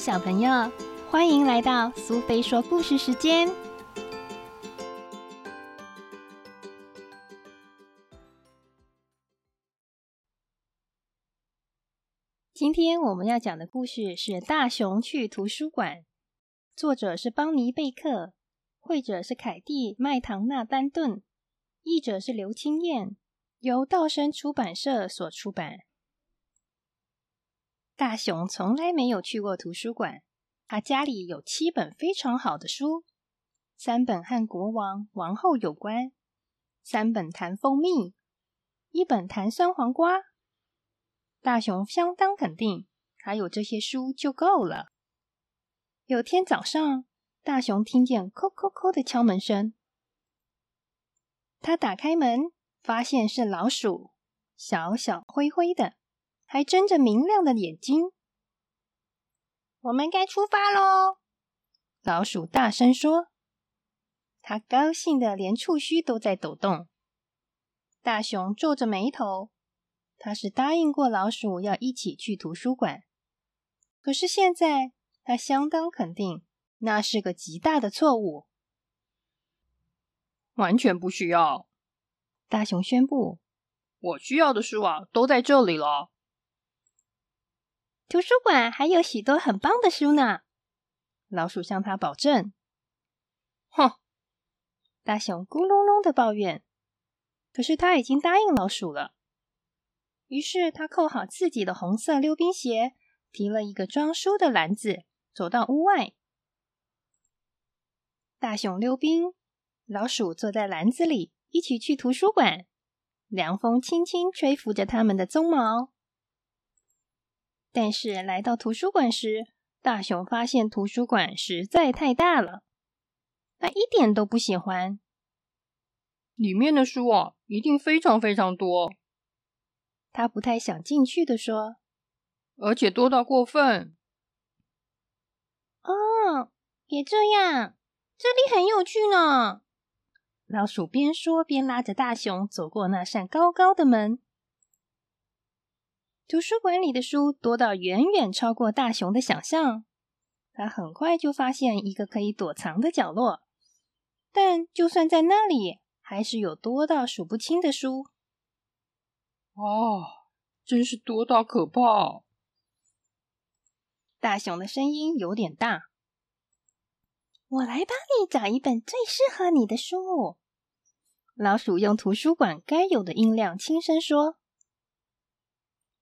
小朋友，欢迎来到苏菲说故事时间。今天我们要讲的故事是《大熊去图书馆》，作者是邦尼贝克，绘者是凯蒂麦唐纳丹顿，译者是刘清燕，由道生出版社所出版。大熊从来没有去过图书馆，他家里有七本非常好的书，三本和国王、王后有关，三本谈蜂蜜，一本谈酸黄瓜。大熊相当肯定，他有这些书就够了。有天早上，大熊听见“叩叩叩”的敲门声。他打开门，发现是老鼠，小小灰灰的，还睁着明亮的眼睛。我们该出发喽！老鼠大声说。他高兴的连触须都在抖动。大熊皱着眉头。他是答应过老鼠要一起去图书馆，可是现在他相当肯定那是个极大的错误。完全不需要，大熊宣布：“我需要的书啊，都在这里了。图书馆还有许多很棒的书呢。”老鼠向他保证。哼，大熊咕隆隆的抱怨。可是他已经答应老鼠了。于是他扣好自己的红色溜冰鞋，提了一个装书的篮子，走到屋外。大熊溜冰，老鼠坐在篮子里，一起去图书馆。凉风轻轻吹拂着他们的鬃毛。但是来到图书馆时，大熊发现图书馆实在太大了，他一点都不喜欢。里面的书啊，一定非常非常多。他不太想进去的说，而且多到过分。哦，别这样，这里很有趣呢。老鼠边说边拉着大熊走过那扇高高的门。图书馆里的书多到远远超过大熊的想象。他很快就发现一个可以躲藏的角落，但就算在那里，还是有多到数不清的书。哦，真是多到可怕！大熊的声音有点大。我来帮你找一本最适合你的书。老鼠用图书馆该有的音量轻声说：“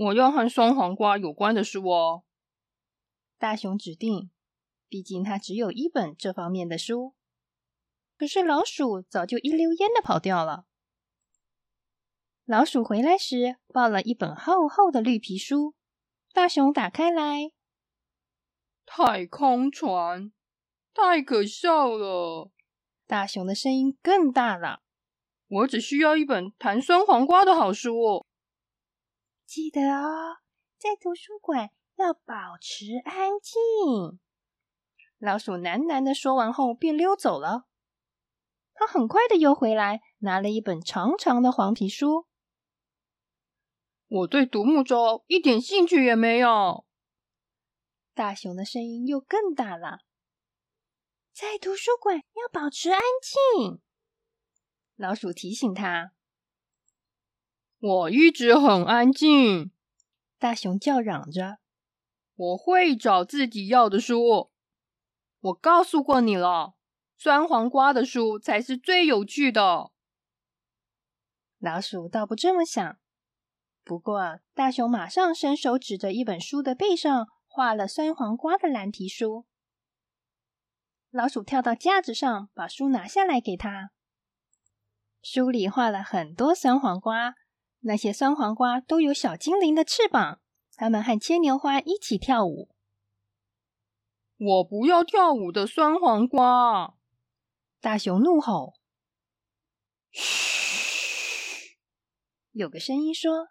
我要和酸黄瓜有关的书哦。”大熊指定，毕竟他只有一本这方面的书。可是老鼠早就一溜烟的跑掉了。老鼠回来时抱了一本厚厚的绿皮书，大熊打开来，太空船，太可笑了！大熊的声音更大了。我只需要一本谈酸黄瓜的好书。记得哦，在图书馆要保持安静。老鼠喃喃的说完后便溜走了。他很快的又回来，拿了一本长长的黄皮书。我对独木舟一点兴趣也没有。大熊的声音又更大了。在图书馆要保持安静。老鼠提醒他。我一直很安静。大熊叫嚷着。我会找自己要的书。我告诉过你了，酸黄瓜的书才是最有趣的。老鼠倒不这么想。不过，大熊马上伸手指着一本书的背上画了酸黄瓜的蓝皮书。老鼠跳到架子上，把书拿下来给他。书里画了很多酸黄瓜，那些酸黄瓜都有小精灵的翅膀，它们和牵牛花一起跳舞。我不要跳舞的酸黄瓜！大熊怒吼。嘘，有个声音说。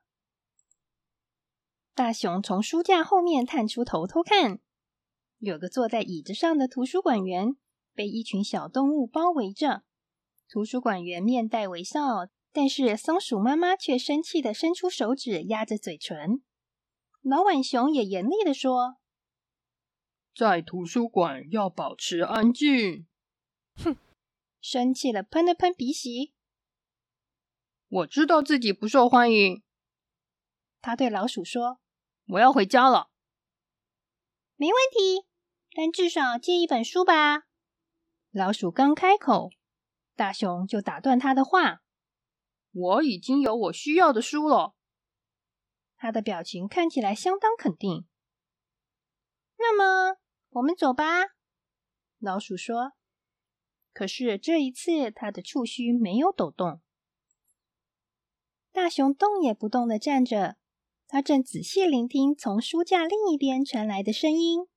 大熊从书架后面探出头偷看，有个坐在椅子上的图书馆员被一群小动物包围着。图书馆员面带微笑，但是松鼠妈妈却生气的伸出手指压着嘴唇。老浣熊也严厉的说：“在图书馆要保持安静。哼，生气了，喷了喷鼻息。我知道自己不受欢迎。他对老鼠说：“我要回家了。”没问题，但至少借一本书吧。老鼠刚开口，大熊就打断他的话：“我已经有我需要的书了。”他的表情看起来相当肯定。那么，我们走吧。老鼠说。可是这一次，他的触须没有抖动。大熊动也不动的站着，他正仔细聆听从书架另一边传来的声音。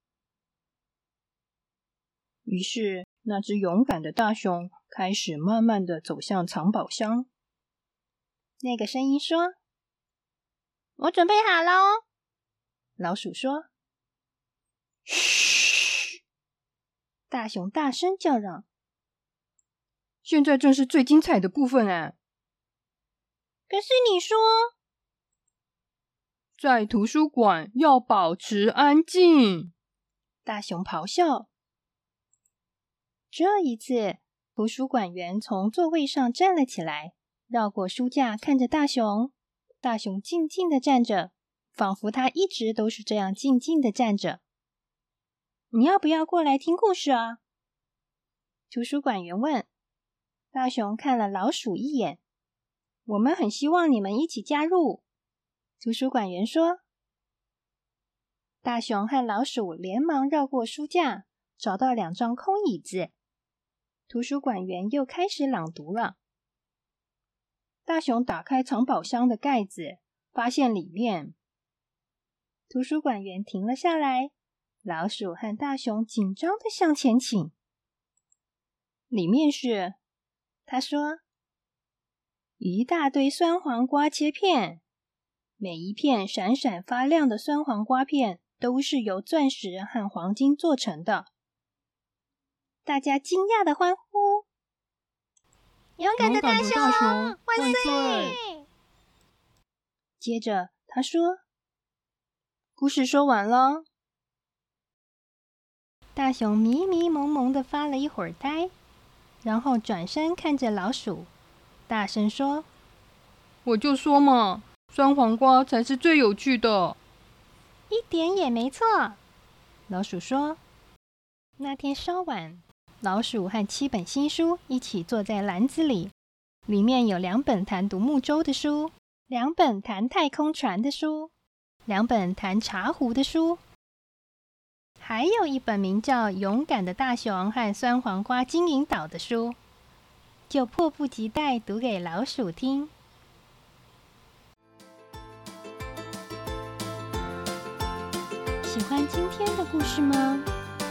于是，那只勇敢的大熊开始慢慢的走向藏宝箱。那个声音说：“我准备好了。”老鼠说：“嘘！”大熊大声叫嚷：“现在正是最精彩的部分啊！”可是你说，在图书馆要保持安静。大熊咆哮。这一次，图书馆员从座位上站了起来，绕过书架，看着大熊。大熊静静的站着，仿佛他一直都是这样静静的站着。你要不要过来听故事啊？图书馆员问。大熊看了老鼠一眼。我们很希望你们一起加入。图书馆员说。大熊和老鼠连忙绕过书架，找到两张空椅子。图书馆员又开始朗读了。大熊打开藏宝箱的盖子，发现里面。图书馆员停了下来，老鼠和大熊紧张的向前请。里面是，他说：“一大堆酸黄瓜切片，每一片闪闪发亮的酸黄瓜片都是由钻石和黄金做成的。”大家惊讶的欢呼：“勇敢的大熊万岁！”接着他说：“故事说完了。”大熊迷迷蒙蒙的发了一会儿呆，然后转身看着老鼠，大声说：“我就说嘛，酸黄瓜才是最有趣的。”一点也没错，老鼠说：“那天稍晚。”老鼠和七本新书一起坐在篮子里，里面有两本谈独木舟的书，两本谈太空船的书，两本谈茶壶的书，还有一本名叫《勇敢的大熊和酸黄瓜金银岛》的书，就迫不及待读给老鼠听。喜欢今天的故事吗？